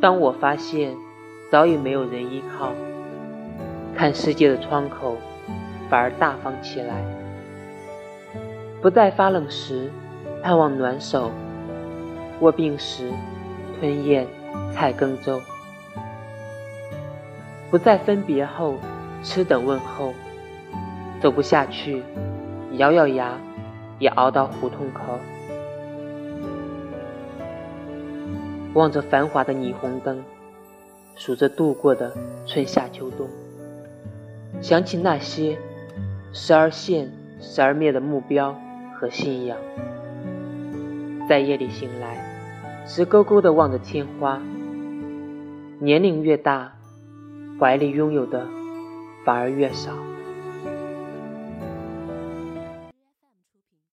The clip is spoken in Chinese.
当我发现早已没有人依靠，看世界的窗口反而大方起来，不再发冷时盼望暖手，卧病时吞咽菜羹粥，不再分别后痴等问候，走不下去，咬咬牙也熬到胡同口。望着繁华的霓虹灯，数着度过的春夏秋冬，想起那些时而现、时而灭的目标和信仰，在夜里醒来，直勾勾地望着天花。年龄越大，怀里拥有的反而越少。